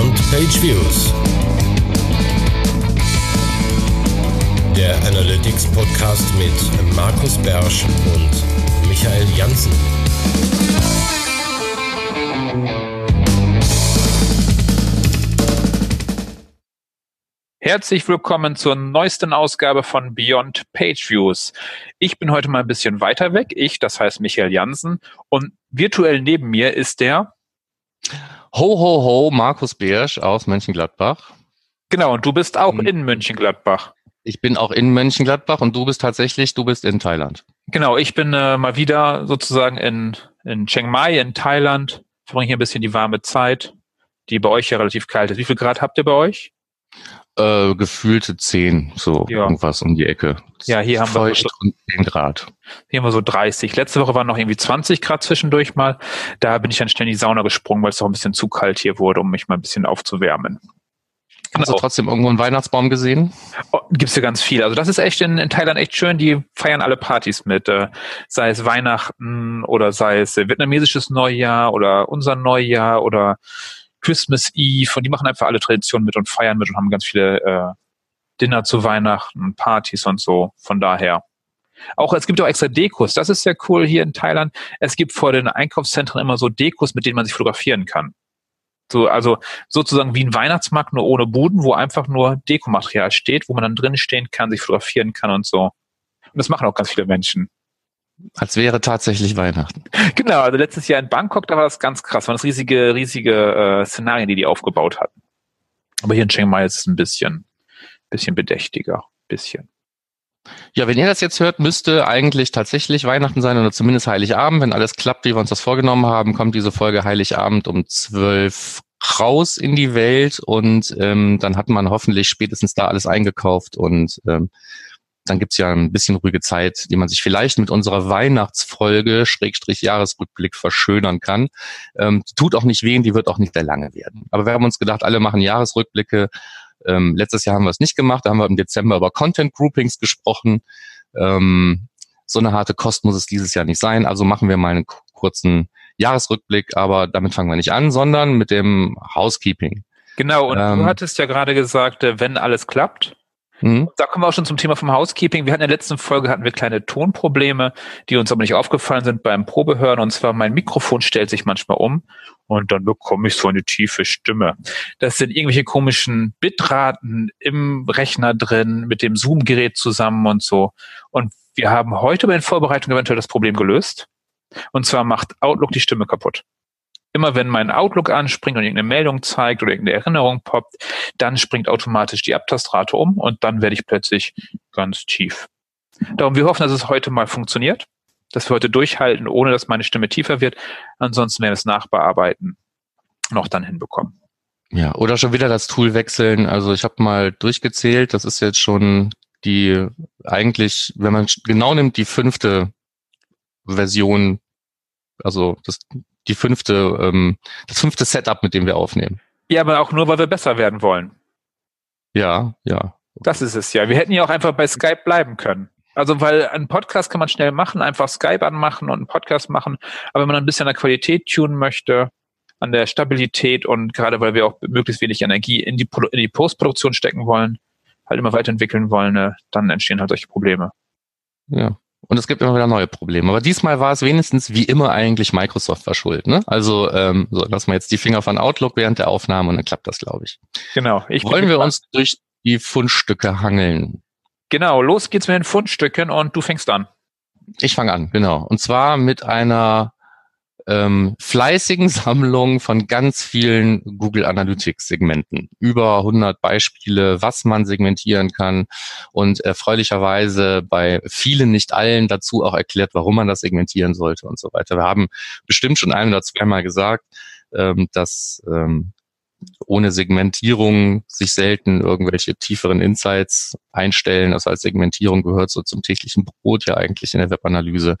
Beyond Page Views. Der Analytics Podcast mit Markus Bersch und Michael Janssen. Herzlich willkommen zur neuesten Ausgabe von Beyond Page Views. Ich bin heute mal ein bisschen weiter weg. Ich, das heißt Michael Jansen. Und virtuell neben mir ist der Ho, ho, ho, Markus Beersch aus Mönchengladbach. Genau, und du bist auch mhm. in Mönchengladbach. Ich bin auch in Mönchengladbach und du bist tatsächlich, du bist in Thailand. Genau, ich bin äh, mal wieder sozusagen in, in Chiang Mai in Thailand, verbringe hier ein bisschen die warme Zeit, die bei euch ja relativ kalt ist. Wie viel Grad habt ihr bei euch? Äh, gefühlte zehn, so ja. irgendwas um die Ecke. Ja, hier haben Feucht wir und 10 Grad. Hier haben wir so 30. Letzte Woche waren noch irgendwie 20 Grad zwischendurch mal. Da bin ich dann schnell in die Sauna gesprungen, weil es doch ein bisschen zu kalt hier wurde, um mich mal ein bisschen aufzuwärmen. Hast du trotzdem irgendwo einen Weihnachtsbaum gesehen? Oh, gibt's ja ganz viel. Also das ist echt in, in Thailand echt schön. Die feiern alle Partys mit, äh, sei es Weihnachten oder sei es äh, vietnamesisches Neujahr oder unser Neujahr oder Christmas Eve und die machen einfach alle Traditionen mit und feiern mit und haben ganz viele äh, Dinner zu Weihnachten, Partys und so. Von daher. Auch es gibt auch extra Dekos. Das ist sehr cool hier in Thailand. Es gibt vor den Einkaufszentren immer so Dekos, mit denen man sich fotografieren kann. So, also sozusagen wie ein Weihnachtsmarkt, nur ohne Buden, wo einfach nur Dekomaterial steht, wo man dann drin stehen kann, sich fotografieren kann und so. Und das machen auch ganz viele Menschen. Als wäre tatsächlich Weihnachten. Genau, also letztes Jahr in Bangkok, da war das ganz krass. waren das riesige, riesige äh, Szenarien, die die aufgebaut hatten. Aber hier in Chiang Mai ist es ein bisschen, bisschen bedächtiger. Bisschen. Ja, wenn ihr das jetzt hört, müsste eigentlich tatsächlich Weihnachten sein oder zumindest Heiligabend. Wenn alles klappt, wie wir uns das vorgenommen haben, kommt diese Folge Heiligabend um zwölf raus in die Welt und ähm, dann hat man hoffentlich spätestens da alles eingekauft und ähm, dann gibt's ja ein bisschen ruhige Zeit, die man sich vielleicht mit unserer Weihnachtsfolge Schrägstrich Jahresrückblick verschönern kann. Ähm, tut auch nicht weh, die wird auch nicht sehr lange werden. Aber wir haben uns gedacht, alle machen Jahresrückblicke. Ähm, letztes Jahr haben wir es nicht gemacht, da haben wir im Dezember über Content Groupings gesprochen. Ähm, so eine harte Kost muss es dieses Jahr nicht sein. Also machen wir mal einen kurzen Jahresrückblick, aber damit fangen wir nicht an, sondern mit dem Housekeeping. Genau, und ähm, du hattest ja gerade gesagt, äh, wenn alles klappt, Mhm. Da kommen wir auch schon zum Thema vom Housekeeping. Wir hatten in der letzten Folge hatten wir kleine Tonprobleme, die uns aber nicht aufgefallen sind beim Probehören. Und zwar mein Mikrofon stellt sich manchmal um und dann bekomme ich so eine tiefe Stimme. Das sind irgendwelche komischen Bitraten im Rechner drin mit dem Zoom-Gerät zusammen und so. Und wir haben heute bei den Vorbereitungen eventuell das Problem gelöst. Und zwar macht Outlook die Stimme kaputt. Immer wenn mein Outlook anspringt und irgendeine Meldung zeigt oder irgendeine Erinnerung poppt, dann springt automatisch die Abtastrate um und dann werde ich plötzlich ganz tief. Darum, wir hoffen, dass es heute mal funktioniert, dass wir heute durchhalten, ohne dass meine Stimme tiefer wird. Ansonsten werden wir es nachbearbeiten noch dann hinbekommen. Ja, oder schon wieder das Tool wechseln. Also ich habe mal durchgezählt, das ist jetzt schon die eigentlich, wenn man genau nimmt, die fünfte Version, also das die fünfte, ähm, das fünfte Setup, mit dem wir aufnehmen. Ja, aber auch nur, weil wir besser werden wollen. Ja, ja. Das ist es ja. Wir hätten ja auch einfach bei Skype bleiben können. Also, weil ein Podcast kann man schnell machen, einfach Skype anmachen und einen Podcast machen. Aber wenn man ein bisschen an der Qualität tunen möchte, an der Stabilität und gerade weil wir auch möglichst wenig Energie in die, in die Postproduktion stecken wollen, halt immer weiterentwickeln wollen, ne, dann entstehen halt solche Probleme. Ja. Und es gibt immer wieder neue Probleme. Aber diesmal war es wenigstens wie immer eigentlich Microsoft verschuldet. Ne? Also ähm, so, lassen wir jetzt die Finger von Outlook während der Aufnahme und dann klappt das, glaube ich. Genau. Ich Wollen wir uns durch die Fundstücke hangeln? Genau, los geht's mit den Fundstücken und du fängst an. Ich fange an, genau. Und zwar mit einer ähm, fleißigen Sammlung von ganz vielen Google Analytics Segmenten. Über 100 Beispiele, was man segmentieren kann und erfreulicherweise bei vielen, nicht allen dazu auch erklärt, warum man das segmentieren sollte und so weiter. Wir haben bestimmt schon ein oder zweimal gesagt, ähm, dass ähm, ohne Segmentierung sich selten irgendwelche tieferen Insights einstellen. Also als Segmentierung gehört so zum täglichen Brot ja eigentlich in der Webanalyse.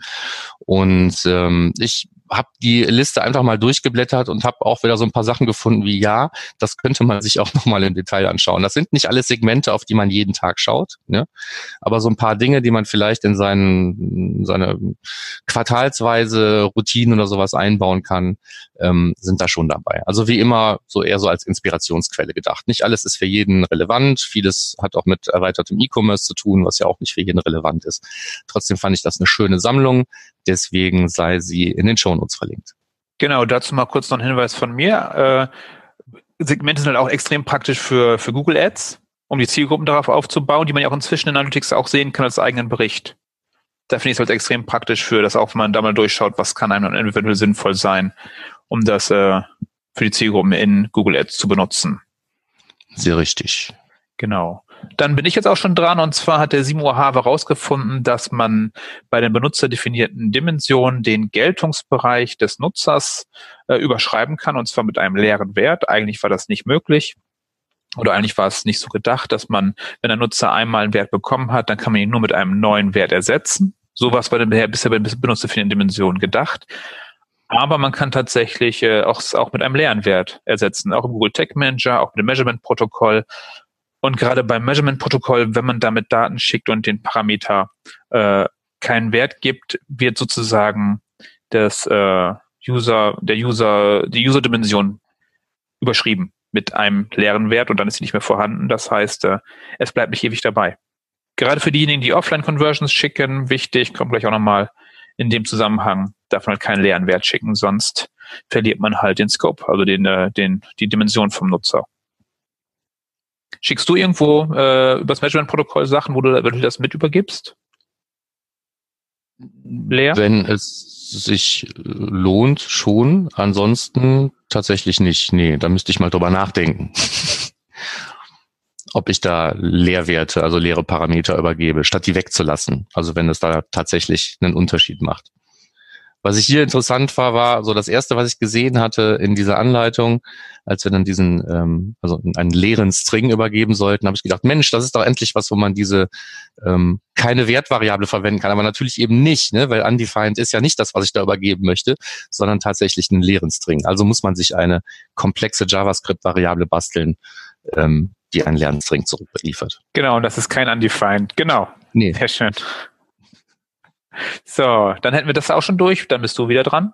Und ähm, ich habe die Liste einfach mal durchgeblättert und habe auch wieder so ein paar Sachen gefunden wie ja, das könnte man sich auch nochmal im Detail anschauen. Das sind nicht alle Segmente, auf die man jeden Tag schaut, ne? aber so ein paar Dinge, die man vielleicht in seinen seine quartalsweise Routinen oder sowas einbauen kann, ähm, sind da schon dabei. Also wie immer so eher so als Inspirationsquelle gedacht. Nicht alles ist für jeden relevant, vieles hat auch mit erweitertem E-Commerce zu tun, was ja auch nicht für jeden relevant ist. Trotzdem fand ich das eine schöne Sammlung, deswegen sei sie in den Show Shownotes verlinkt. Genau, dazu mal kurz noch ein Hinweis von mir. Äh, Segmente sind halt auch extrem praktisch für, für Google Ads, um die Zielgruppen darauf aufzubauen, die man ja auch inzwischen in Analytics auch sehen kann als eigenen Bericht. Da finde ich es halt extrem praktisch für, dass auch man da mal durchschaut, was kann einem dann eventuell sinnvoll sein, um das äh, für die Zielgruppen in Google Ads zu benutzen. Sehr richtig. Genau. Dann bin ich jetzt auch schon dran und zwar hat der Simo Have herausgefunden, dass man bei den benutzerdefinierten Dimensionen den Geltungsbereich des Nutzers äh, überschreiben kann und zwar mit einem leeren Wert. Eigentlich war das nicht möglich. Oder eigentlich war es nicht so gedacht, dass man, wenn der Nutzer einmal einen Wert bekommen hat, dann kann man ihn nur mit einem neuen Wert ersetzen. So war den bisher bei benutzerdefinierten Dimensionen gedacht. Aber man kann tatsächlich äh, auch, auch mit einem leeren Wert ersetzen, auch im Google Tag Manager, auch mit dem Measurement-Protokoll. Und gerade beim Measurement-Protokoll, wenn man damit Daten schickt und den Parameter äh, keinen Wert gibt, wird sozusagen das äh, User, der User, die User-Dimension überschrieben mit einem leeren Wert und dann ist sie nicht mehr vorhanden. Das heißt, äh, es bleibt nicht ewig dabei. Gerade für diejenigen, die Offline-Conversions schicken, wichtig, kommt gleich auch nochmal in dem Zusammenhang, darf man halt keinen leeren Wert schicken, sonst verliert man halt den Scope, also den, äh, den, die Dimension vom Nutzer. Schickst du irgendwo äh, übers Measurement-Protokoll Sachen, wo du, wenn du das mit übergibst? Leer? Wenn es sich lohnt, schon. Ansonsten tatsächlich nicht. Nee, da müsste ich mal drüber nachdenken. Ob ich da Leerwerte, also leere Parameter übergebe, statt die wegzulassen. Also wenn es da tatsächlich einen Unterschied macht. Was ich hier interessant war, war so das erste, was ich gesehen hatte in dieser Anleitung, als wir dann diesen, ähm, also einen leeren String übergeben sollten, habe ich gedacht, Mensch, das ist doch endlich was, wo man diese ähm, keine Wertvariable verwenden kann, aber natürlich eben nicht, ne? weil undefined ist ja nicht das, was ich da übergeben möchte, sondern tatsächlich einen leeren String. Also muss man sich eine komplexe JavaScript-Variable basteln, ähm, die einen leeren String zurückliefert. Genau, und das ist kein undefined. Genau. Nee. Sehr schön. So, dann hätten wir das auch schon durch. Dann bist du wieder dran.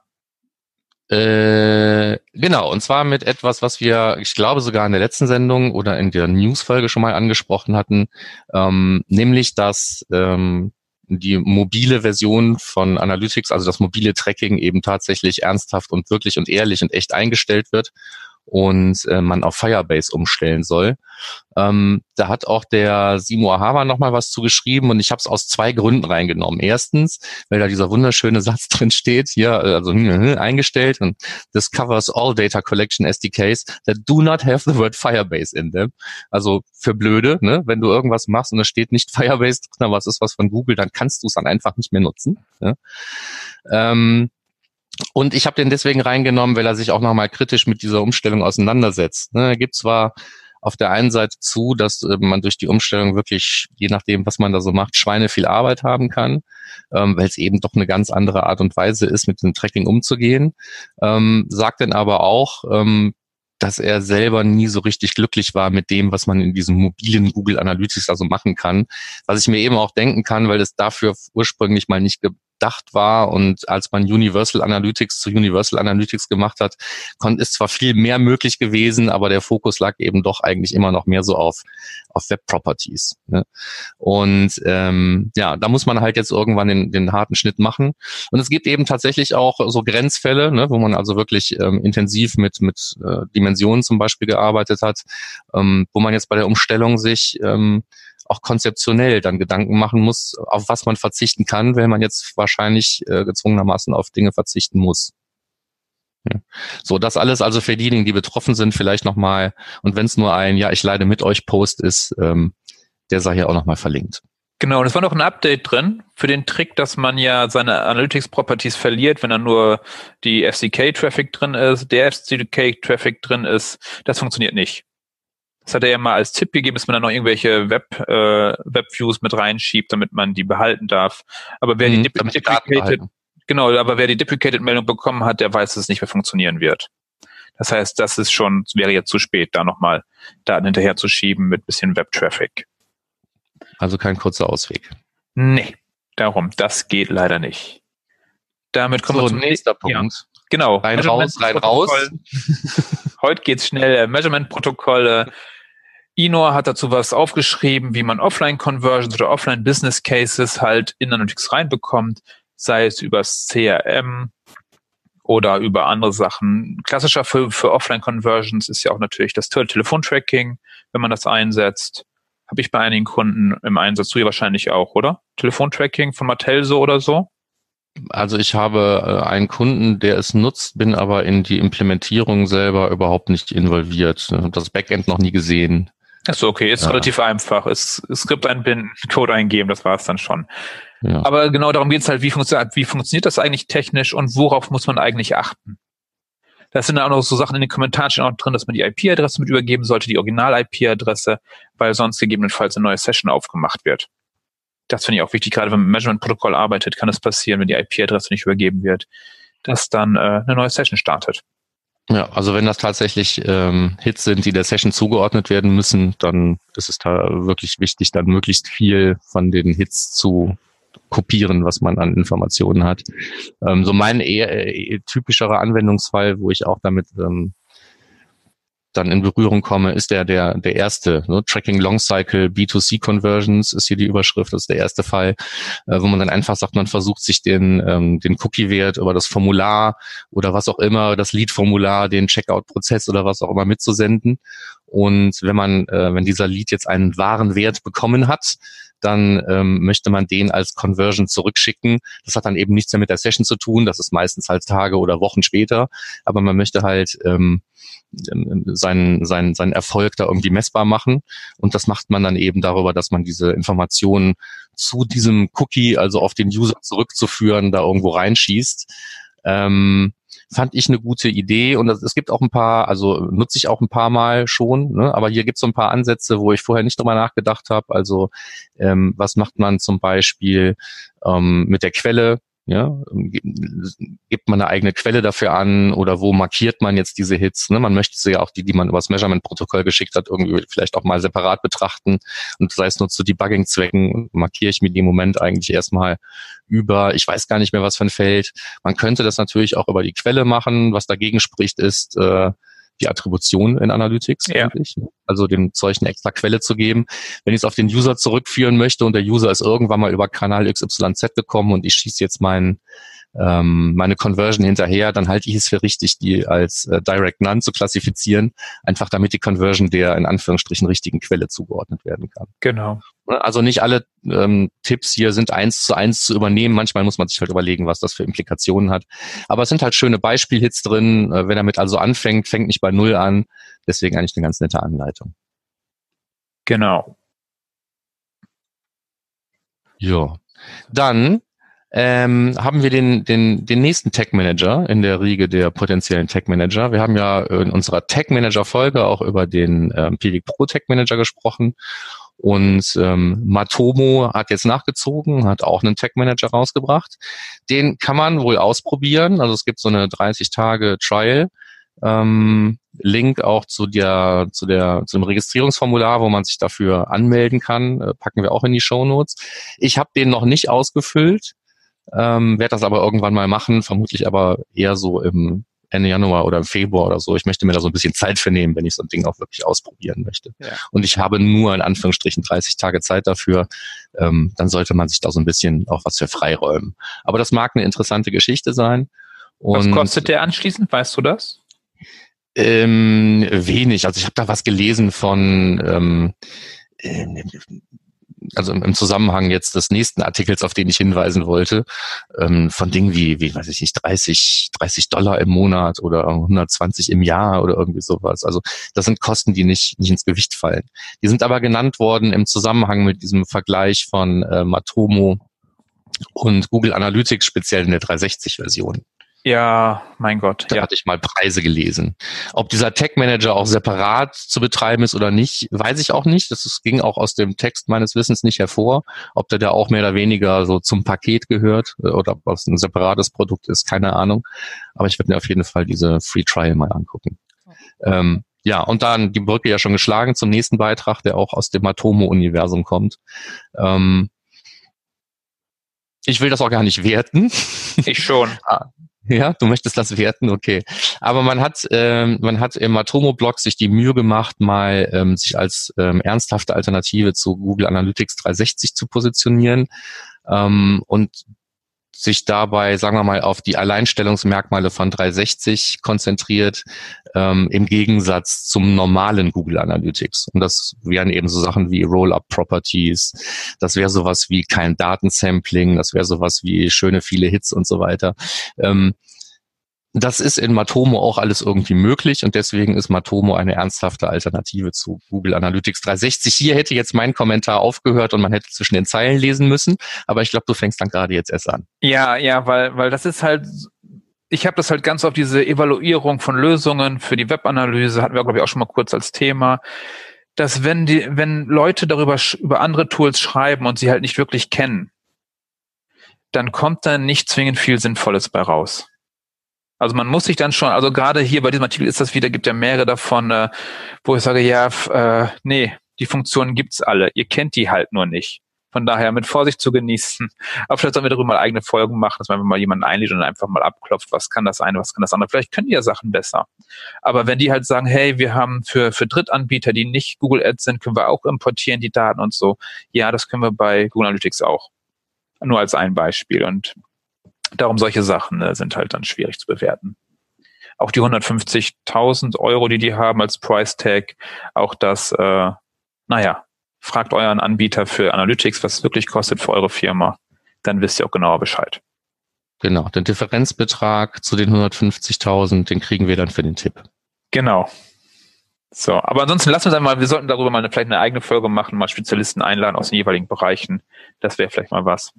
Äh, genau, und zwar mit etwas, was wir, ich glaube, sogar in der letzten Sendung oder in der Newsfolge schon mal angesprochen hatten, ähm, nämlich, dass ähm, die mobile Version von Analytics, also das mobile Tracking eben tatsächlich ernsthaft und wirklich und ehrlich und echt eingestellt wird und äh, man auf Firebase umstellen soll. Ähm, da hat auch der Simo Ahava nochmal was zugeschrieben und ich habe es aus zwei Gründen reingenommen. Erstens, weil da dieser wunderschöne Satz drin steht, hier, also hm, hm, eingestellt und this covers all data collection SDKs that do not have the word Firebase in them. Also für blöde, ne? wenn du irgendwas machst und es steht nicht Firebase drin, aber es ist was von Google, dann kannst du es dann einfach nicht mehr nutzen. Ne? Ähm, und ich habe den deswegen reingenommen, weil er sich auch nochmal kritisch mit dieser Umstellung auseinandersetzt. Ne, er gibt zwar auf der einen Seite zu, dass äh, man durch die Umstellung wirklich, je nachdem, was man da so macht, Schweine viel Arbeit haben kann, ähm, weil es eben doch eine ganz andere Art und Weise ist, mit dem Tracking umzugehen. Ähm, sagt dann aber auch, ähm, dass er selber nie so richtig glücklich war mit dem, was man in diesem mobilen Google Analytics also machen kann. Was ich mir eben auch denken kann, weil es dafür ursprünglich mal nicht gedacht war und als man Universal Analytics zu Universal Analytics gemacht hat, ist zwar viel mehr möglich gewesen, aber der Fokus lag eben doch eigentlich immer noch mehr so auf, auf Web Properties. Ne? Und ähm, ja, da muss man halt jetzt irgendwann den, den harten Schnitt machen. Und es gibt eben tatsächlich auch so Grenzfälle, ne, wo man also wirklich ähm, intensiv mit, mit äh, Dimensionen zum Beispiel gearbeitet hat, ähm, wo man jetzt bei der Umstellung sich ähm, auch konzeptionell dann Gedanken machen muss, auf was man verzichten kann, wenn man jetzt wahrscheinlich äh, gezwungenermaßen auf Dinge verzichten muss. Ja. So, das alles also für diejenigen, die betroffen sind, vielleicht nochmal, und wenn es nur ein, ja, ich leide mit euch Post ist, ähm, der sei hier auch nochmal verlinkt. Genau, und es war noch ein Update drin für den Trick, dass man ja seine Analytics Properties verliert, wenn da nur die FCK-Traffic drin ist, der FCK-Traffic drin ist. Das funktioniert nicht. Das hat er ja mal als Tipp gegeben, dass man da noch irgendwelche Web, äh, Webviews mit reinschiebt, damit man die behalten darf. Aber wer mhm, die deprecated, Genau, aber wer die Deprecated-Meldung bekommen hat, der weiß, dass es nicht mehr funktionieren wird. Das heißt, das ist schon, wäre jetzt zu spät, da nochmal Daten hinterher zu schieben mit bisschen Web-Traffic. Also kein kurzer Ausweg. Nee, darum, das geht leider nicht. Damit kommen so, wir zum nächsten Punkt. Ja, genau. Rein raus, rein raus. Heute geht's schnell. Measurement-Protokolle. Inor hat dazu was aufgeschrieben, wie man Offline-Conversions oder Offline-Business-Cases halt in Analytics reinbekommt, sei es übers CRM oder über andere Sachen. Klassischer für, für Offline-Conversions ist ja auch natürlich das Telefontracking, wenn man das einsetzt. Habe ich bei einigen Kunden im Einsatz, du ja wahrscheinlich auch, oder? Telefontracking von Mattel so oder so? Also ich habe äh, einen Kunden, der es nutzt, bin aber in die Implementierung selber überhaupt nicht involviert. Das Backend noch nie gesehen. Achso, okay, ist ja. relativ einfach. Es, Skript einbinden, Code eingeben, das war es dann schon. Ja. Aber genau darum geht es halt, wie, funktio wie funktioniert das eigentlich technisch und worauf muss man eigentlich achten? Da sind dann auch noch so Sachen in den Kommentaren schon auch drin, dass man die IP-Adresse mit übergeben sollte, die Original-IP-Adresse, weil sonst gegebenenfalls eine neue Session aufgemacht wird. Das finde ich auch wichtig, gerade wenn man mit Measurement-Protokoll arbeitet, kann es passieren, wenn die IP-Adresse nicht übergeben wird, dass dann äh, eine neue Session startet. Ja, also wenn das tatsächlich ähm, Hits sind, die der Session zugeordnet werden müssen, dann ist es da wirklich wichtig, dann möglichst viel von den Hits zu kopieren, was man an Informationen hat. Ähm, so mein eher äh, typischerer Anwendungsfall, wo ich auch damit ähm, dann in Berührung komme, ist der der der erste. Ne? Tracking Long Cycle B2C Conversions ist hier die Überschrift, das ist der erste Fall, äh, wo man dann einfach sagt, man versucht sich den ähm, den Cookie-Wert über das Formular oder was auch immer, das Lead-Formular, den Checkout-Prozess oder was auch immer mitzusenden. Und wenn man, äh, wenn dieser Lead jetzt einen wahren Wert bekommen hat, dann ähm, möchte man den als Conversion zurückschicken. Das hat dann eben nichts mehr mit der Session zu tun. Das ist meistens halt Tage oder Wochen später. Aber man möchte halt ähm, ähm, seinen, seinen, seinen Erfolg da irgendwie messbar machen. Und das macht man dann eben darüber, dass man diese Informationen zu diesem Cookie, also auf den User zurückzuführen, da irgendwo reinschießt. Ähm, fand ich eine gute Idee und es gibt auch ein paar, also nutze ich auch ein paar Mal schon, ne? aber hier gibt es so ein paar Ansätze, wo ich vorher nicht drüber nachgedacht habe. Also ähm, was macht man zum Beispiel ähm, mit der Quelle? Ja, gibt man eine eigene Quelle dafür an oder wo markiert man jetzt diese Hits? Ne? Man möchte sie ja auch die, die man übers Measurement-Protokoll geschickt hat, irgendwie vielleicht auch mal separat betrachten und sei es nur zu Debugging-Zwecken, markiere ich mir im Moment eigentlich erstmal über, ich weiß gar nicht mehr was für ein Feld. Man könnte das natürlich auch über die Quelle machen. Was dagegen spricht, ist, äh, die Attribution in Analytics ja. eigentlich. Ne? Also dem Zeug eine extra Quelle zu geben. Wenn ich es auf den User zurückführen möchte und der User ist irgendwann mal über Kanal XYZ gekommen und ich schieße jetzt meinen ähm, meine Conversion hinterher, dann halte ich es für richtig, die als äh, Direct None zu klassifizieren, einfach damit die Conversion der in Anführungsstrichen richtigen Quelle zugeordnet werden kann. Genau. Ne, also nicht alle ähm, Tipps hier sind eins zu eins zu übernehmen. Manchmal muss man sich halt überlegen, was das für Implikationen hat. Aber es sind halt schöne Beispielhits drin. Äh, wenn er mit also anfängt, fängt nicht bei Null an. Deswegen eigentlich eine ganz nette Anleitung. Genau. Ja. Dann ähm, haben wir den, den, den nächsten Tech Manager in der Riege der potenziellen Tech Manager. Wir haben ja in unserer Tech Manager Folge auch über den ähm, Pivik Pro Tech Manager gesprochen. Und ähm, Matomo hat jetzt nachgezogen, hat auch einen Tech Manager rausgebracht. Den kann man wohl ausprobieren. Also es gibt so eine 30 Tage Trial. Ähm, Link auch zu der, zu der, zu dem Registrierungsformular, wo man sich dafür anmelden kann, äh, packen wir auch in die Show Notes. Ich habe den noch nicht ausgefüllt ähm, werde das aber irgendwann mal machen, vermutlich aber eher so im Ende Januar oder Februar oder so. Ich möchte mir da so ein bisschen Zeit für nehmen, wenn ich so ein Ding auch wirklich ausprobieren möchte. Ja. Und ich habe nur in Anführungsstrichen 30 Tage Zeit dafür. Ähm, dann sollte man sich da so ein bisschen auch was für freiräumen. Aber das mag eine interessante Geschichte sein. Und, was kostet der anschließend? Weißt du das? Ähm, wenig. Also ich habe da was gelesen von ähm, äh, also im, Zusammenhang jetzt des nächsten Artikels, auf den ich hinweisen wollte, ähm, von Dingen wie, wie weiß ich nicht, 30, 30 Dollar im Monat oder 120 im Jahr oder irgendwie sowas. Also das sind Kosten, die nicht, nicht ins Gewicht fallen. Die sind aber genannt worden im Zusammenhang mit diesem Vergleich von äh, Matomo und Google Analytics, speziell in der 360-Version. Ja, mein Gott. Da ja. hatte ich mal Preise gelesen. Ob dieser Tech Manager auch separat zu betreiben ist oder nicht, weiß ich auch nicht. Das ist, ging auch aus dem Text meines Wissens nicht hervor. Ob der da auch mehr oder weniger so zum Paket gehört äh, oder ob das ein separates Produkt ist, keine Ahnung. Aber ich werde mir auf jeden Fall diese Free Trial mal angucken. Ähm, ja, und dann die Brücke ja schon geschlagen zum nächsten Beitrag, der auch aus dem Matomo-Universum kommt. Ähm, ich will das auch gar nicht werten. Ich schon. Ah, ja, du möchtest das werten, okay. Aber man hat, ähm, man hat im Atomo-Blog sich die Mühe gemacht, mal ähm, sich als ähm, ernsthafte Alternative zu Google Analytics 360 zu positionieren. Ähm, und sich dabei, sagen wir mal, auf die Alleinstellungsmerkmale von 360 konzentriert, ähm, im Gegensatz zum normalen Google Analytics. Und das wären eben so Sachen wie Roll-up-Properties, das wäre sowas wie kein Datensampling, das wäre sowas wie schöne viele Hits und so weiter. Ähm, das ist in Matomo auch alles irgendwie möglich und deswegen ist Matomo eine ernsthafte Alternative zu Google Analytics 360. Hier hätte jetzt mein Kommentar aufgehört und man hätte zwischen den Zeilen lesen müssen, aber ich glaube, du fängst dann gerade jetzt erst an. Ja, ja, weil, weil das ist halt, ich habe das halt ganz auf diese Evaluierung von Lösungen für die Webanalyse, hatten wir, glaube ich, auch schon mal kurz als Thema, dass wenn die, wenn Leute darüber über andere Tools schreiben und sie halt nicht wirklich kennen, dann kommt da nicht zwingend viel Sinnvolles bei raus. Also man muss sich dann schon, also gerade hier bei diesem Artikel ist das wieder, gibt ja mehrere davon, äh, wo ich sage, ja, äh, nee, die Funktionen gibt's alle, ihr kennt die halt nur nicht. Von daher mit Vorsicht zu genießen. Aber vielleicht sollen wir darüber mal eigene Folgen machen, dass man mal jemanden einlädt und einfach mal abklopft, was kann das eine, was kann das andere. Vielleicht können die ja Sachen besser. Aber wenn die halt sagen, hey, wir haben für, für Drittanbieter, die nicht Google Ads sind, können wir auch importieren die Daten und so. Ja, das können wir bei Google Analytics auch. Nur als ein Beispiel. Und Darum solche Sachen äh, sind halt dann schwierig zu bewerten. Auch die 150.000 Euro, die die haben als Price Tag, auch das, äh, naja, fragt euren Anbieter für Analytics, was es wirklich kostet für eure Firma. Dann wisst ihr auch genauer Bescheid. Genau, den Differenzbetrag zu den 150.000, den kriegen wir dann für den Tipp. Genau. So, aber ansonsten lassen wir dann mal, wir sollten darüber mal eine, vielleicht eine eigene Folge machen, mal Spezialisten einladen aus den jeweiligen Bereichen. Das wäre vielleicht mal was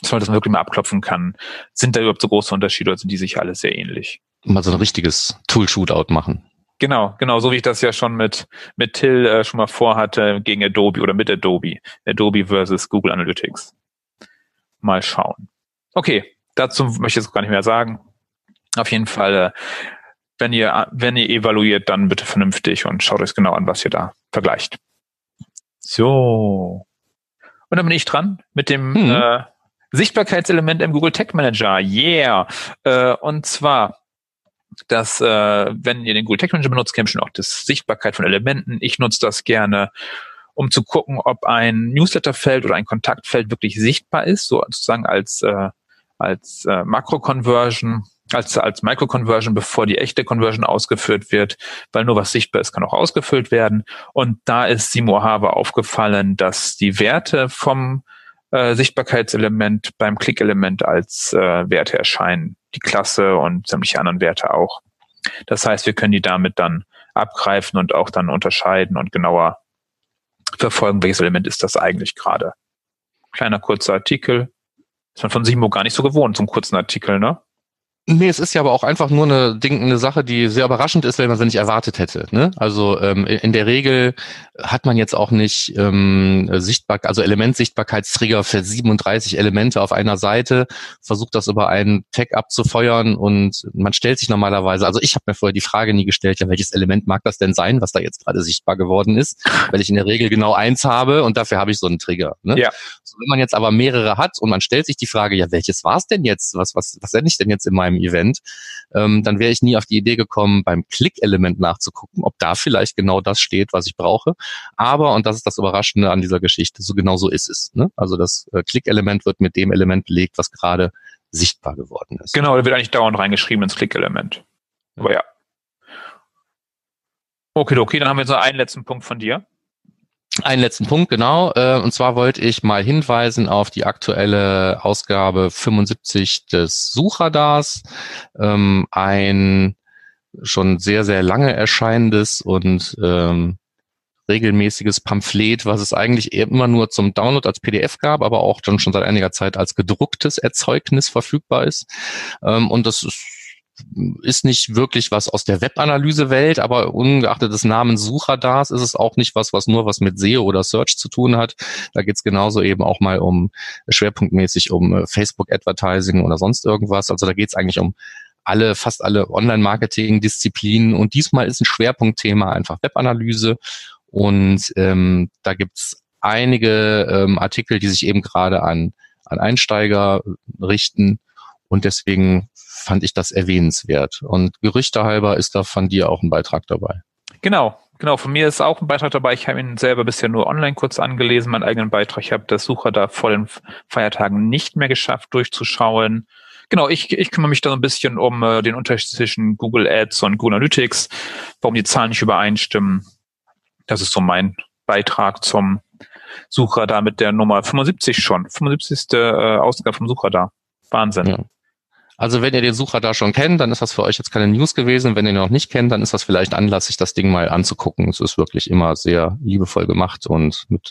dass man das wirklich mal abklopfen kann. Sind da überhaupt so große Unterschiede oder sind die sich alle sehr ähnlich? Mal so ein richtiges Tool-Shootout machen. Genau, genau, so wie ich das ja schon mit, mit Till äh, schon mal vorhatte gegen Adobe oder mit Adobe. Adobe versus Google Analytics. Mal schauen. Okay, dazu möchte ich jetzt gar nicht mehr sagen. Auf jeden Fall, äh, wenn ihr, wenn ihr evaluiert, dann bitte vernünftig und schaut euch genau an, was ihr da vergleicht. So. Und dann bin ich dran mit dem hm. äh, Sichtbarkeitselement im Google Tag Manager. Yeah. Äh, und zwar, dass, äh, wenn ihr den Google Tag Manager benutzt, kennt ihr schon auch das Sichtbarkeit von Elementen. Ich nutze das gerne, um zu gucken, ob ein Newsletterfeld oder ein Kontaktfeld wirklich sichtbar ist, so sozusagen als, äh, als äh, Makro-Conversion als, als Micro-Conversion, bevor die echte Conversion ausgeführt wird, weil nur was sichtbar ist, kann auch ausgefüllt werden. Und da ist Simo Haber aufgefallen, dass die Werte vom äh, Sichtbarkeitselement beim Klickelement als äh, Werte erscheinen. Die Klasse und sämtliche anderen Werte auch. Das heißt, wir können die damit dann abgreifen und auch dann unterscheiden und genauer verfolgen, welches Element ist das eigentlich gerade. Kleiner kurzer Artikel. Ist man von Simo gar nicht so gewohnt, so einen kurzen Artikel, ne? Nee, es ist ja aber auch einfach nur eine, Ding, eine Sache, die sehr überraschend ist, wenn man sie nicht erwartet hätte. Ne? Also ähm, in der Regel hat man jetzt auch nicht ähm, sichtbar, also Elementsichtbarkeitstrigger für 37 Elemente auf einer Seite, versucht das über einen Tag abzufeuern und man stellt sich normalerweise, also ich habe mir vorher die Frage nie gestellt, ja, welches Element mag das denn sein, was da jetzt gerade sichtbar geworden ist, weil ich in der Regel genau eins habe und dafür habe ich so einen Trigger. Ne? Ja. So, wenn man jetzt aber mehrere hat und man stellt sich die Frage, ja, welches war es denn jetzt? Was, was, was sende ich denn jetzt in meinem Event, ähm, dann wäre ich nie auf die Idee gekommen, beim Klick-Element nachzugucken, ob da vielleicht genau das steht, was ich brauche. Aber, und das ist das Überraschende an dieser Geschichte, so genau so ist es. Ne? Also das äh, Klick-Element wird mit dem Element belegt, was gerade sichtbar geworden ist. Genau, da wird eigentlich dauernd reingeschrieben ins Klick-Element. Aber ja. Okay, okay, dann haben wir so einen letzten Punkt von dir. Einen letzten Punkt, genau. Äh, und zwar wollte ich mal hinweisen auf die aktuelle Ausgabe 75 des Suchradars. Ähm, ein schon sehr, sehr lange erscheinendes und ähm, regelmäßiges Pamphlet, was es eigentlich immer nur zum Download als PDF gab, aber auch dann schon seit einiger Zeit als gedrucktes Erzeugnis verfügbar ist. Ähm, und das ist ist nicht wirklich was aus der Webanalyse-Welt, aber ungeachtet des Namens Suchradars ist es auch nicht was, was nur was mit SEO oder Search zu tun hat. Da geht es genauso eben auch mal um schwerpunktmäßig um äh, Facebook-Advertising oder sonst irgendwas. Also da geht es eigentlich um alle, fast alle Online-Marketing-Disziplinen. Und diesmal ist ein Schwerpunktthema einfach Webanalyse. Und ähm, da gibt's einige ähm, Artikel, die sich eben gerade an, an Einsteiger richten. Und deswegen fand ich das erwähnenswert. Und Gerüchte halber ist da von dir auch ein Beitrag dabei. Genau, Genau, von mir ist auch ein Beitrag dabei. Ich habe ihn selber bisher nur online kurz angelesen, meinen eigenen Beitrag. Ich habe das Sucher da vor den Feiertagen nicht mehr geschafft durchzuschauen. Genau, ich, ich kümmere mich da so ein bisschen um äh, den Unterschied zwischen Google Ads und Google Analytics, warum die Zahlen nicht übereinstimmen. Das ist so mein Beitrag zum Sucher da mit der Nummer 75 schon. 75. Äh, Ausgabe vom Sucher da. Wahnsinn. Ja. Also wenn ihr den Sucher da schon kennt, dann ist das für euch jetzt keine News gewesen. Wenn ihr ihn noch nicht kennt, dann ist das vielleicht Anlass, sich das Ding mal anzugucken. Es ist wirklich immer sehr liebevoll gemacht und mit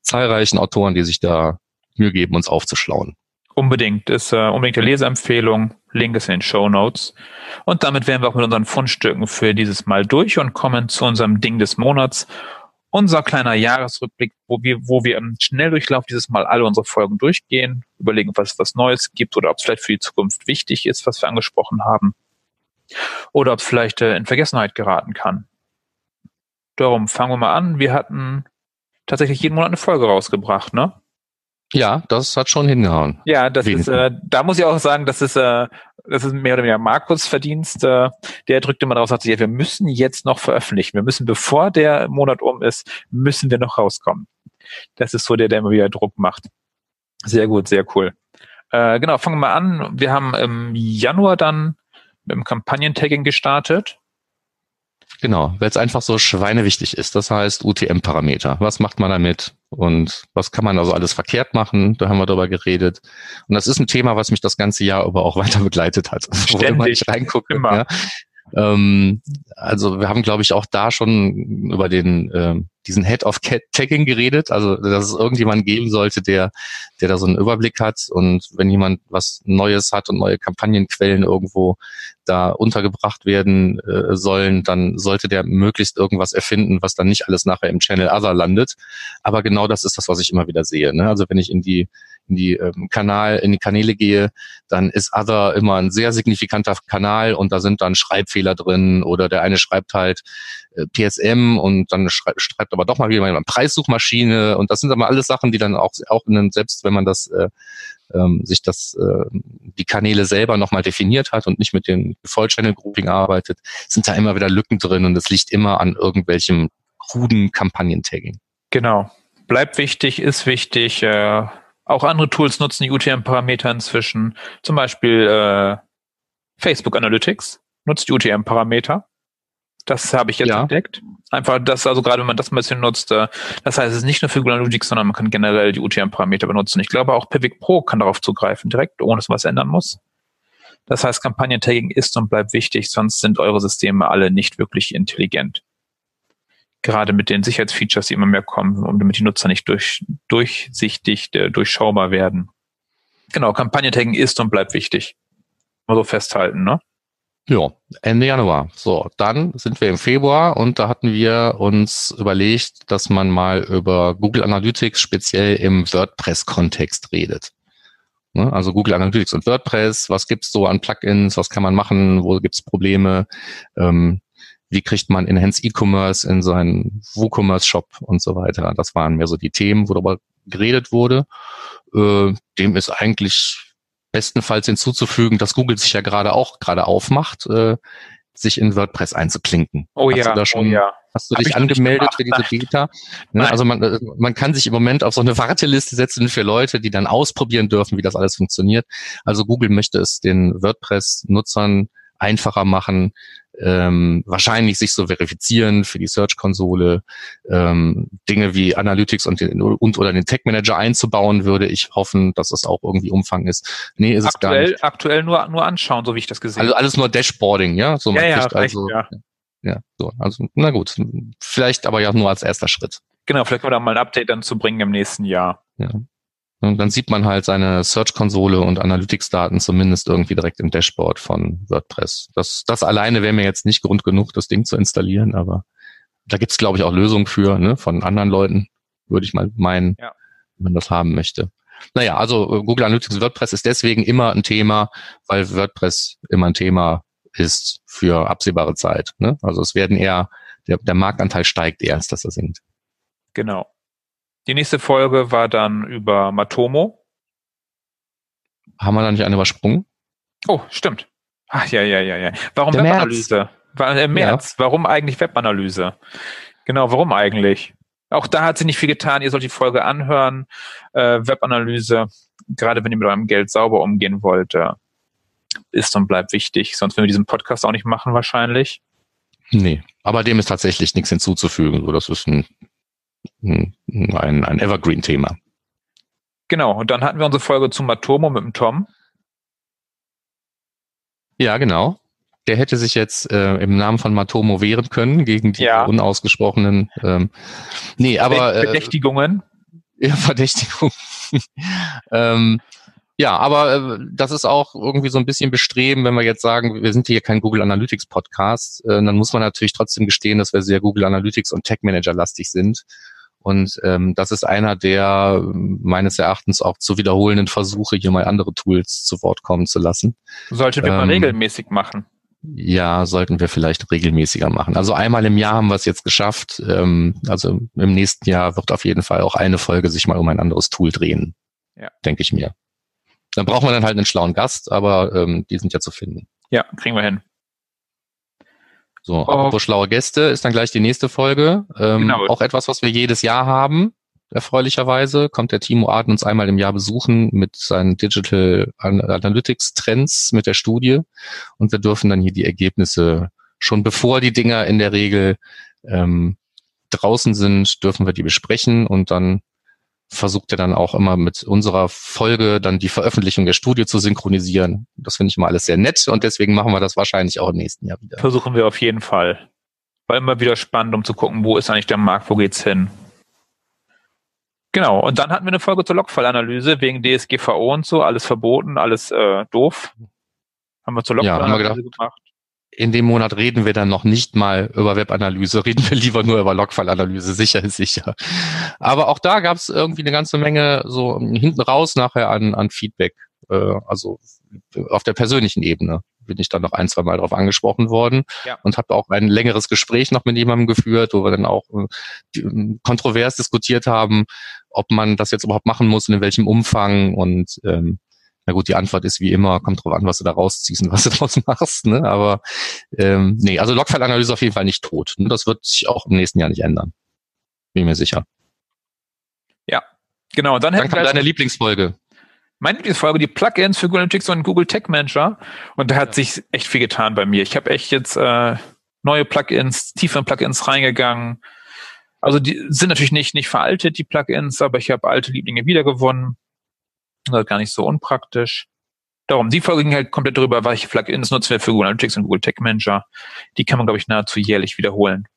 zahlreichen Autoren, die sich da Mühe geben, uns aufzuschlauen. Unbedingt. Ist äh, unbedingt eine Leseempfehlung. Link ist in den Show Notes. Und damit wären wir auch mit unseren Fundstücken für dieses Mal durch und kommen zu unserem Ding des Monats unser kleiner Jahresrückblick, wo wir, wo wir im Schnelldurchlauf dieses Mal alle unsere Folgen durchgehen, überlegen, was es was Neues gibt oder ob es vielleicht für die Zukunft wichtig ist, was wir angesprochen haben. Oder ob es vielleicht äh, in Vergessenheit geraten kann. Darum fangen wir mal an. Wir hatten tatsächlich jeden Monat eine Folge rausgebracht, ne? Ja, das hat schon hingehauen. Ja, das Wenigstens. ist, äh, da muss ich auch sagen, das ist, äh, das ist mehr oder weniger Markus Verdienst. Äh, der drückte mal raus, sagte, ja, wir müssen jetzt noch veröffentlichen. Wir müssen, bevor der Monat um ist, müssen wir noch rauskommen. Das ist so der, der immer wieder Druck macht. Sehr gut, sehr cool. Äh, genau, fangen wir mal an. Wir haben im Januar dann mit dem Kampagnentagging gestartet. Genau, weil es einfach so schweinewichtig ist. Das heißt UTM-Parameter. Was macht man damit? Und was kann man also alles verkehrt machen? Da haben wir drüber geredet. Und das ist ein Thema, was mich das ganze Jahr über auch weiter begleitet hat. Ständig. ich reingucke, immer. Ja, ähm, also wir haben, glaube ich, auch da schon über den äh, diesen Head of Tagging geredet, also dass es irgendjemand geben sollte, der der da so einen Überblick hat und wenn jemand was Neues hat und neue Kampagnenquellen irgendwo da untergebracht werden äh, sollen, dann sollte der möglichst irgendwas erfinden, was dann nicht alles nachher im Channel Other landet. Aber genau das ist das, was ich immer wieder sehe. Ne? Also wenn ich in die in die ähm, Kanal, in die Kanäle gehe, dann ist Other immer ein sehr signifikanter Kanal und da sind dann Schreibfehler drin oder der eine schreibt halt äh, PSM und dann schreibt, schreibt aber doch mal wieder eine Preissuchmaschine und das sind aber alles Sachen, die dann auch auch in einem, selbst wenn man das äh, ähm, sich das äh, die Kanäle selber nochmal definiert hat und nicht mit dem Vollchannel Grouping arbeitet, sind da immer wieder Lücken drin und es liegt immer an irgendwelchem kruden Kampagnentagging. Genau. Bleibt wichtig, ist wichtig. Äh, auch andere Tools nutzen die UTM-Parameter inzwischen. Zum Beispiel äh, Facebook Analytics nutzt die UTM-Parameter. Das habe ich jetzt ja. entdeckt. Einfach das, also gerade wenn man das ein bisschen nutzt, äh, das heißt, es ist nicht nur für Google Analytics, sondern man kann generell die UTM-Parameter benutzen. Ich glaube auch Pivot Pro kann darauf zugreifen, direkt, ohne dass man was ändern muss. Das heißt, Kampagnentagging ist und bleibt wichtig, sonst sind eure Systeme alle nicht wirklich intelligent gerade mit den Sicherheitsfeatures, die immer mehr kommen, um damit die Nutzer nicht durch, durchsichtig, äh, durchschaubar werden. Genau, Kampagnentagging ist und bleibt wichtig. Mal so festhalten, ne? Ja, Ende Januar. So, dann sind wir im Februar und da hatten wir uns überlegt, dass man mal über Google Analytics speziell im WordPress-Kontext redet. Ne? Also Google Analytics und WordPress, was gibt's so an Plugins, was kann man machen, wo gibt's Probleme? Ähm, wie kriegt man Enhanced E-Commerce in seinen WooCommerce-Shop und so weiter. Das waren mehr so die Themen, wo darüber geredet wurde. Äh, dem ist eigentlich bestenfalls hinzuzufügen, dass Google sich ja gerade auch gerade aufmacht, äh, sich in WordPress einzuklinken. Oh hast ja, du da schon, oh ja. Hast du Hab dich angemeldet für diese Beta? Ne? Also man, äh, man kann sich im Moment auf so eine Warteliste setzen für Leute, die dann ausprobieren dürfen, wie das alles funktioniert. Also Google möchte es den WordPress-Nutzern einfacher machen, ähm, wahrscheinlich sich so verifizieren für die Search-Konsole, ähm, Dinge wie Analytics und, den, und oder den Tech-Manager einzubauen, würde ich hoffen, dass es auch irgendwie Umfang ist. Nee, ist aktuell, es gar nicht. Aktuell nur, nur anschauen, so wie ich das gesehen habe. Also alles nur Dashboarding, ja? So, man ja, ja, kriegt also, ja. Ja, so. Also, na gut. Vielleicht aber ja nur als erster Schritt. Genau, vielleicht können wir da mal ein Update dann zu bringen im nächsten Jahr. Ja. Und dann sieht man halt seine Search-Konsole und Analytics-Daten zumindest irgendwie direkt im Dashboard von WordPress. Das, das alleine wäre mir jetzt nicht Grund genug, das Ding zu installieren, aber da gibt's glaube ich, auch Lösungen für, ne, von anderen Leuten, würde ich mal meinen, ja. wenn man das haben möchte. Naja, also äh, Google Analytics WordPress ist deswegen immer ein Thema, weil WordPress immer ein Thema ist für absehbare Zeit. Ne? Also es werden eher, der, der Marktanteil steigt eher, als dass er sinkt. Genau. Die nächste Folge war dann über Matomo. Haben wir da nicht eine übersprungen? Oh, stimmt. Ach ja, ja, ja, ja. Warum Der Webanalyse? März. Im März. Ja. Warum eigentlich Webanalyse? Genau, warum eigentlich? Auch da hat sie nicht viel getan. Ihr sollt die Folge anhören. Äh, Webanalyse, gerade wenn ihr mit eurem Geld sauber umgehen wollt, äh, ist und bleibt wichtig. Sonst würden wir diesen Podcast auch nicht machen wahrscheinlich. Nee, aber dem ist tatsächlich nichts hinzuzufügen. So, das ist ein ein, ein Evergreen-Thema. Genau, und dann hatten wir unsere Folge zu Matomo mit dem Tom. Ja, genau. Der hätte sich jetzt äh, im Namen von Matomo wehren können gegen die ja. unausgesprochenen ähm, nee, aber äh, Verdächtigungen. Ja, Verdächtigungen. ähm, ja, aber äh, das ist auch irgendwie so ein bisschen bestreben, wenn wir jetzt sagen, wir sind hier kein Google Analytics Podcast, äh, dann muss man natürlich trotzdem gestehen, dass wir sehr Google Analytics und Tech Manager lastig sind. Und ähm, das ist einer der meines Erachtens auch zu wiederholenden Versuche, hier mal andere Tools zu Wort kommen zu lassen. Sollten wir ähm, mal regelmäßig machen. Ja, sollten wir vielleicht regelmäßiger machen. Also einmal im Jahr haben wir es jetzt geschafft. Ähm, also im nächsten Jahr wird auf jeden Fall auch eine Folge sich mal um ein anderes Tool drehen. Ja. Denke ich mir. Dann brauchen wir dann halt einen schlauen Gast, aber ähm, die sind ja zu finden. Ja, kriegen wir hin. So, oh. apropos schlaue Gäste ist dann gleich die nächste Folge. Ähm, genau. Auch etwas, was wir jedes Jahr haben. Erfreulicherweise kommt der Timo Arden uns einmal im Jahr besuchen mit seinen Digital Analytics Trends mit der Studie und wir dürfen dann hier die Ergebnisse schon bevor die Dinger in der Regel ähm, draußen sind, dürfen wir die besprechen und dann versucht er dann auch immer mit unserer Folge dann die Veröffentlichung der Studie zu synchronisieren. Das finde ich mal alles sehr nett und deswegen machen wir das wahrscheinlich auch im nächsten Jahr wieder. Versuchen wir auf jeden Fall. War immer wieder spannend, um zu gucken, wo ist eigentlich der Markt, wo geht's hin. Genau, und dann hatten wir eine Folge zur Logfallanalyse wegen DSGVO und so, alles verboten, alles äh, doof. Haben wir zur Logfallanalyse ja, gemacht in dem Monat reden wir dann noch nicht mal über Webanalyse, reden wir lieber nur über Logfallanalyse, sicher ist sicher. Aber auch da gab es irgendwie eine ganze Menge so hinten raus nachher an, an Feedback. Äh, also auf der persönlichen Ebene bin ich dann noch ein, zwei Mal darauf angesprochen worden ja. und habe auch ein längeres Gespräch noch mit jemandem geführt, wo wir dann auch äh, kontrovers diskutiert haben, ob man das jetzt überhaupt machen muss und in welchem Umfang und ähm, na gut, die Antwort ist wie immer, kommt drauf an, was du da rausziehst und was du draus machst. Ne? Aber ähm, nee, also Logfile-Analyse auf jeden Fall nicht tot. Ne? Das wird sich auch im nächsten Jahr nicht ändern. Bin mir sicher. Ja, genau. Dann, dann kommt deine Lieblingsfolge. Meine Lieblingsfolge, die Plugins für Google Analytics und Google Tech Manager. Und da hat ja. sich echt viel getan bei mir. Ich habe echt jetzt äh, neue Plugins, tiefe Plugins reingegangen. Also die sind natürlich nicht, nicht veraltet, die Plugins, aber ich habe alte Lieblinge wiedergewonnen. Das gar nicht so unpraktisch. Darum, die Folge ging halt komplett darüber, welche Plugins nutzen wir für Google Analytics und Google Tech Manager. Die kann man, glaube ich, nahezu jährlich wiederholen.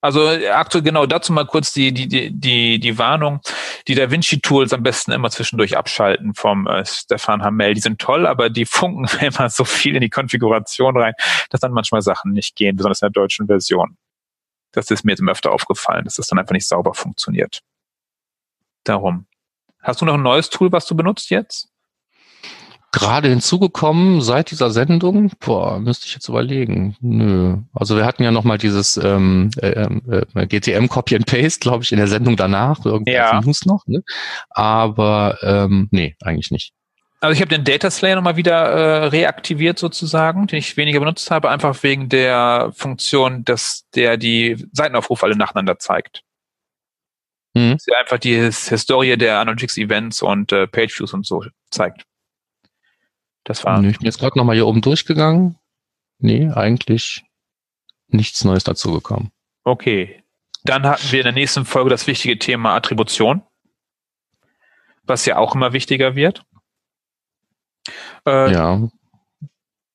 Also aktuell genau dazu mal kurz die, die, die, die, die Warnung. Die DaVinci-Tools am besten immer zwischendurch abschalten vom äh, Stefan Hamel. Die sind toll, aber die funken immer so viel in die Konfiguration rein, dass dann manchmal Sachen nicht gehen, besonders in der deutschen Version. Das ist mir jetzt öfter aufgefallen, dass das dann einfach nicht sauber funktioniert. Darum. Hast du noch ein neues Tool, was du benutzt jetzt? Gerade hinzugekommen seit dieser Sendung? Boah, müsste ich jetzt überlegen. Nö. Also wir hatten ja noch mal dieses ähm, äh, äh, GTM Copy and Paste, glaube ich, in der Sendung danach. Irgendwie ja. News noch. Ne? Aber ähm, nee, eigentlich nicht. Also ich habe den Data Slayer nochmal wieder äh, reaktiviert sozusagen, den ich weniger benutzt habe, einfach wegen der Funktion, dass der die Seitenaufrufe alle nacheinander zeigt. Mhm. Sie einfach die Historie der Analytics Events und äh, Page Views und so zeigt. Das war. Ich bin jetzt gerade nochmal hier oben durchgegangen. Nee, eigentlich nichts Neues dazugekommen. Okay. Dann hatten wir in der nächsten Folge das wichtige Thema Attribution, was ja auch immer wichtiger wird. Äh, ja.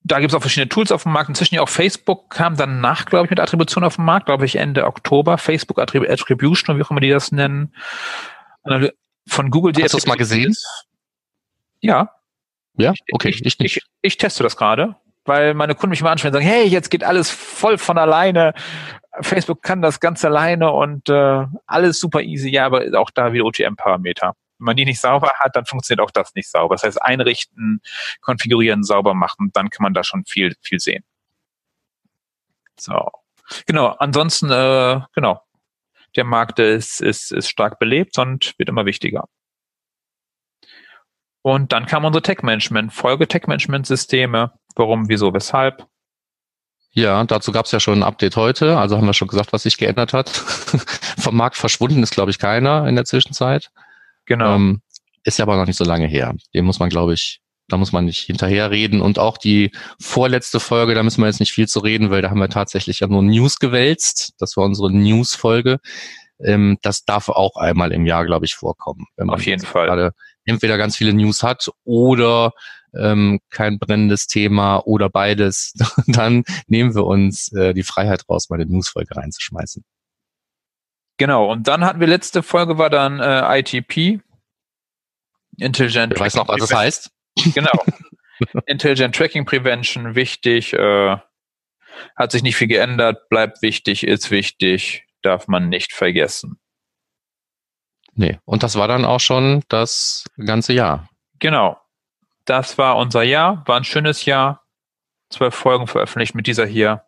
Da gibt es auch verschiedene Tools auf dem Markt. Inzwischen ja auch Facebook kam danach, glaube ich, mit Attribution auf den Markt, glaube ich, Ende Oktober. Facebook Attribution, wie auch immer die das nennen. Von Google. Hast du das mal gesehen? Ja. Ja, okay, ich, ich, ich, ich teste das gerade, weil meine Kunden mich mal ansprechen und sagen, hey, jetzt geht alles voll von alleine. Facebook kann das ganz alleine und äh, alles super easy. Ja, aber auch da wieder OTM-Parameter. Wenn man die nicht sauber hat, dann funktioniert auch das nicht sauber. Das heißt, einrichten, konfigurieren, sauber machen, dann kann man da schon viel, viel sehen. So. Genau, ansonsten, äh, genau. Der Markt ist, ist, ist stark belebt und wird immer wichtiger. Und dann kam unsere Tech-Management, Folge-Tech-Management-Systeme. Warum, wieso, weshalb? Ja, dazu gab es ja schon ein Update heute. Also haben wir schon gesagt, was sich geändert hat. Vom Markt verschwunden ist, glaube ich, keiner in der Zwischenzeit. Genau. Ähm, ist ja aber noch nicht so lange her. Dem muss man, glaube ich, da muss man nicht hinterher reden. Und auch die vorletzte Folge, da müssen wir jetzt nicht viel zu reden, weil da haben wir tatsächlich ja nur News gewälzt. Das war unsere News-Folge. Ähm, das darf auch einmal im Jahr, glaube ich, vorkommen. Wenn man Auf jeden Fall. Gerade entweder ganz viele News hat oder ähm, kein brennendes Thema oder beides, dann nehmen wir uns äh, die Freiheit raus, mal eine Newsfolge reinzuschmeißen. Genau, und dann hatten wir letzte Folge war dann äh, ITP. Intelligent. Ich weiß noch, was das heißt. Genau. Intelligent Tracking Prevention, wichtig, äh, hat sich nicht viel geändert, bleibt wichtig, ist wichtig, darf man nicht vergessen. Nee, und das war dann auch schon das ganze Jahr. Genau. Das war unser Jahr, war ein schönes Jahr. Zwölf Folgen veröffentlicht mit dieser hier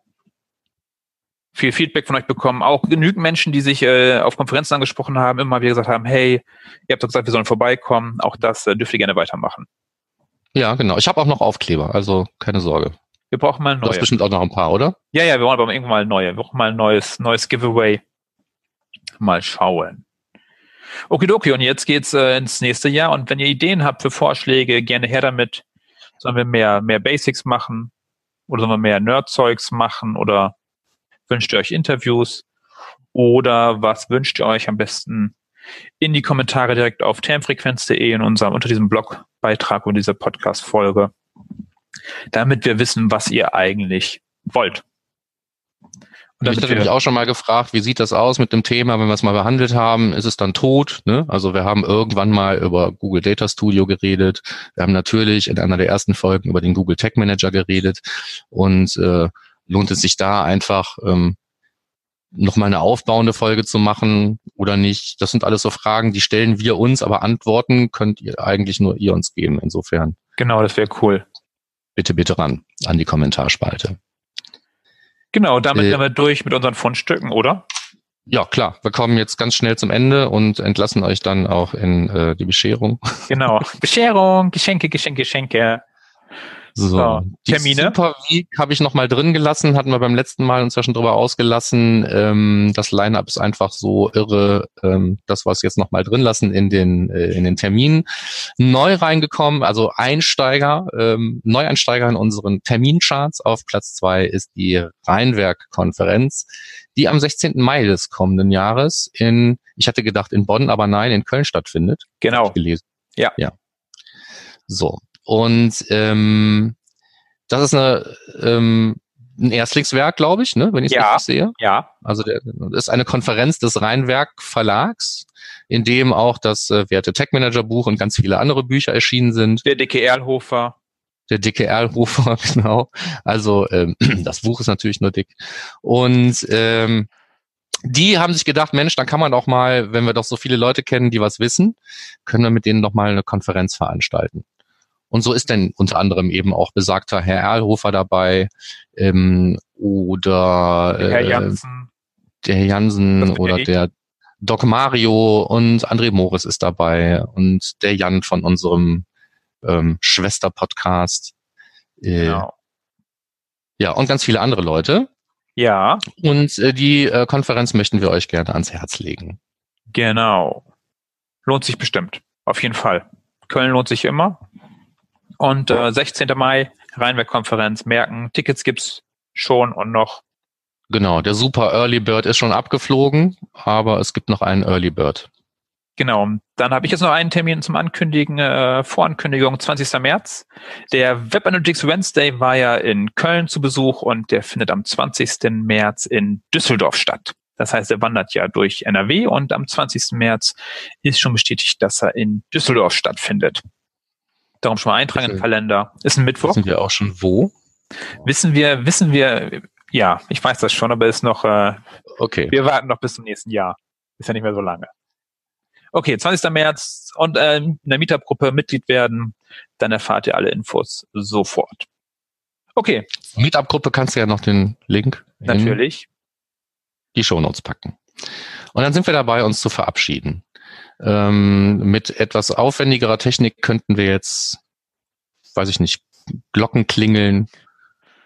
viel Feedback von euch bekommen. Auch genügend Menschen, die sich äh, auf Konferenzen angesprochen haben, immer wieder gesagt haben, hey, ihr habt doch gesagt, wir sollen vorbeikommen. Auch das äh, dürft ihr gerne weitermachen. Ja, genau. Ich habe auch noch Aufkleber, also keine Sorge. Wir brauchen mal neue. Du hast bestimmt auch noch ein paar, oder? Ja, ja, wir wollen aber irgendwann mal neue. Wir brauchen mal ein neues, neues Giveaway. Mal schauen. Okidoki, und jetzt geht's äh, ins nächste Jahr. Und wenn ihr Ideen habt für Vorschläge, gerne her damit. Sollen wir mehr, mehr Basics machen? Oder sollen wir mehr Nerdzeugs machen? Oder Wünscht ihr euch Interviews? Oder was wünscht ihr euch am besten in die Kommentare direkt auf termfrequenz.de in unserem, unter diesem Blogbeitrag und dieser Podcast-Folge, damit wir wissen, was ihr eigentlich wollt. Und ich hatte mich auch schon mal gefragt, wie sieht das aus mit dem Thema, wenn wir es mal behandelt haben, ist es dann tot? Ne? Also wir haben irgendwann mal über Google Data Studio geredet. Wir haben natürlich in einer der ersten Folgen über den Google Tech Manager geredet und äh, lohnt es sich da einfach ähm, nochmal eine aufbauende Folge zu machen oder nicht? Das sind alles so Fragen, die stellen wir uns, aber Antworten könnt ihr eigentlich nur ihr uns geben. Insofern. Genau, das wäre cool. Bitte, bitte ran an die Kommentarspalte. Genau, damit äh, sind wir durch mit unseren Fundstücken, oder? Ja, klar. Wir kommen jetzt ganz schnell zum Ende und entlassen euch dann auch in äh, die Bescherung. Genau. Bescherung, Geschenke, Geschenke, Geschenke. So, so Termine. Super Week habe ich noch mal drin gelassen, hatten wir beim letzten Mal uns ja schon drüber ausgelassen. Ähm, das Line-up ist einfach so irre, ähm, dass wir es jetzt noch mal drin lassen in den äh, in den Terminen. Neu reingekommen, also Einsteiger, ähm, Neueinsteiger in unseren Termincharts. Auf Platz zwei ist die Rheinwerk-Konferenz, die am 16. Mai des kommenden Jahres in, ich hatte gedacht in Bonn, aber nein, in Köln stattfindet. Genau. Gelesen. Ja. Ja. So, und ähm, das ist eine, ähm, ein Erstlingswerk, glaube ich, ne, wenn ich es ja, richtig sehe. Ja. Also der, das ist eine Konferenz des Rheinwerk Verlags, in dem auch das äh, Werte Tech Manager Buch und ganz viele andere Bücher erschienen sind. Der dicke Erlhofer. Der dicke Erlhofer, genau. Also ähm, das Buch ist natürlich nur dick. Und ähm, die haben sich gedacht, Mensch, dann kann man doch mal, wenn wir doch so viele Leute kennen, die was wissen, können wir mit denen doch mal eine Konferenz veranstalten. Und so ist denn unter anderem eben auch besagter Herr Erlhofer dabei ähm, oder der Herr äh, Jansen, der Herr Jansen oder der Doc Mario und André Morris ist dabei und der Jan von unserem ähm, Schwester-Podcast. Äh, genau. Ja, und ganz viele andere Leute. Ja. Und äh, die äh, Konferenz möchten wir euch gerne ans Herz legen. Genau. Lohnt sich bestimmt. Auf jeden Fall. Köln lohnt sich immer. Und äh, 16. Mai, Rheinwerk-Konferenz, merken, Tickets gibt's schon und noch. Genau, der Super Early Bird ist schon abgeflogen, aber es gibt noch einen Early Bird. Genau. Dann habe ich jetzt noch einen Termin zum Ankündigen, äh, Vorankündigung, 20. März. Der Web Analytics Wednesday war ja in Köln zu Besuch und der findet am 20. März in Düsseldorf statt. Das heißt, er wandert ja durch NRW und am 20. März ist schon bestätigt, dass er in Düsseldorf stattfindet. Darum schon mal eintragen im Kalender. Ist ein Mittwoch. Wissen wir auch schon wo? Wissen wir, wissen wir, ja, ich weiß das schon, aber ist noch, äh, okay. wir warten noch bis zum nächsten Jahr. Ist ja nicht mehr so lange. Okay, 20. März und äh, in der Meetup-Gruppe Mitglied werden, dann erfahrt ihr alle Infos sofort. Okay. Meetup-Gruppe kannst du ja noch den Link natürlich die Shownotes packen. Und dann sind wir dabei, uns zu verabschieden. Ähm, mit etwas aufwendigerer Technik könnten wir jetzt, weiß ich nicht, Glocken klingeln,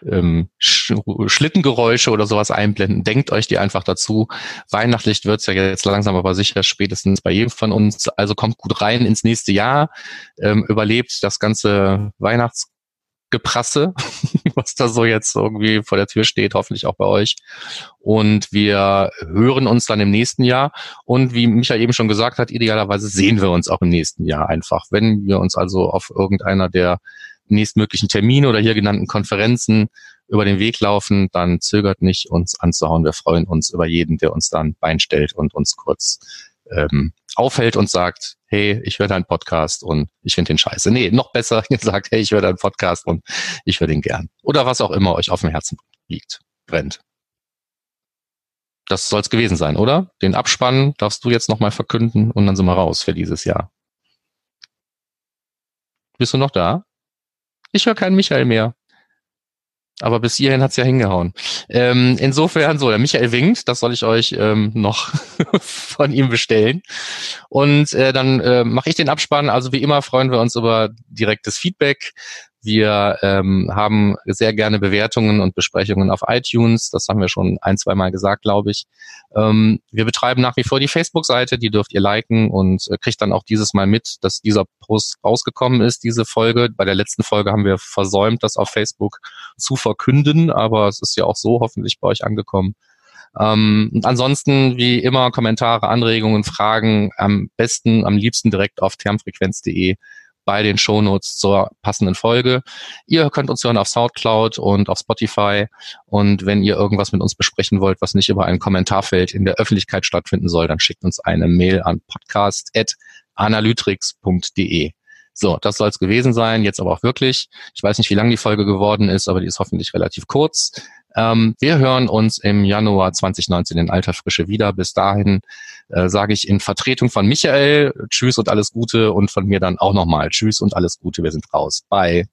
ähm, Sch Schlittengeräusche oder sowas einblenden. Denkt euch die einfach dazu. Weihnachtlich wird's ja jetzt langsam aber sicher, spätestens bei jedem von uns. Also kommt gut rein ins nächste Jahr, ähm, überlebt das ganze Weihnachtsgeprasse, was da so jetzt irgendwie vor der Tür steht, hoffentlich auch bei euch. Und wir hören uns dann im nächsten Jahr. Und wie Michael eben schon gesagt hat, idealerweise sehen wir uns auch im nächsten Jahr einfach. Wenn wir uns also auf irgendeiner der nächstmöglichen Termine oder hier genannten Konferenzen über den Weg laufen, dann zögert nicht, uns anzuhauen. Wir freuen uns über jeden, der uns dann Bein stellt und uns kurz ähm, aufhält und sagt, hey, ich höre deinen Podcast und ich finde den scheiße. Nee, noch besser, ihr sagt, hey, ich höre deinen Podcast und ich höre den gern. Oder was auch immer euch auf dem Herzen liegt, brennt. Das soll es gewesen sein, oder? Den Abspann darfst du jetzt nochmal verkünden und dann sind wir raus für dieses Jahr. Bist du noch da? Ich höre keinen Michael mehr. Aber bis hierhin hat's ja hingehauen. Ähm, insofern so, der Michael winkt, das soll ich euch ähm, noch von ihm bestellen. Und äh, dann äh, mache ich den Abspann. Also wie immer freuen wir uns über direktes Feedback. Wir ähm, haben sehr gerne Bewertungen und Besprechungen auf iTunes. Das haben wir schon ein, zwei Mal gesagt, glaube ich. Ähm, wir betreiben nach wie vor die Facebook-Seite, die dürft ihr liken und äh, kriegt dann auch dieses Mal mit, dass dieser Post rausgekommen ist, diese Folge. Bei der letzten Folge haben wir versäumt, das auf Facebook zu verkünden, aber es ist ja auch so hoffentlich bei euch angekommen. Ähm, ansonsten, wie immer, Kommentare, Anregungen, Fragen am besten, am liebsten direkt auf termfrequenz.de bei den Shownotes zur passenden Folge. Ihr könnt uns hören auf Soundcloud und auf Spotify. Und wenn ihr irgendwas mit uns besprechen wollt, was nicht über ein Kommentarfeld in der Öffentlichkeit stattfinden soll, dann schickt uns eine Mail an podcast.analytrix.de. So, das soll es gewesen sein. Jetzt aber auch wirklich. Ich weiß nicht, wie lang die Folge geworden ist, aber die ist hoffentlich relativ kurz. Ähm, wir hören uns im Januar 2019 in alter Frische wieder. Bis dahin äh, sage ich in Vertretung von Michael Tschüss und alles Gute und von mir dann auch nochmal Tschüss und alles Gute. Wir sind raus. Bye.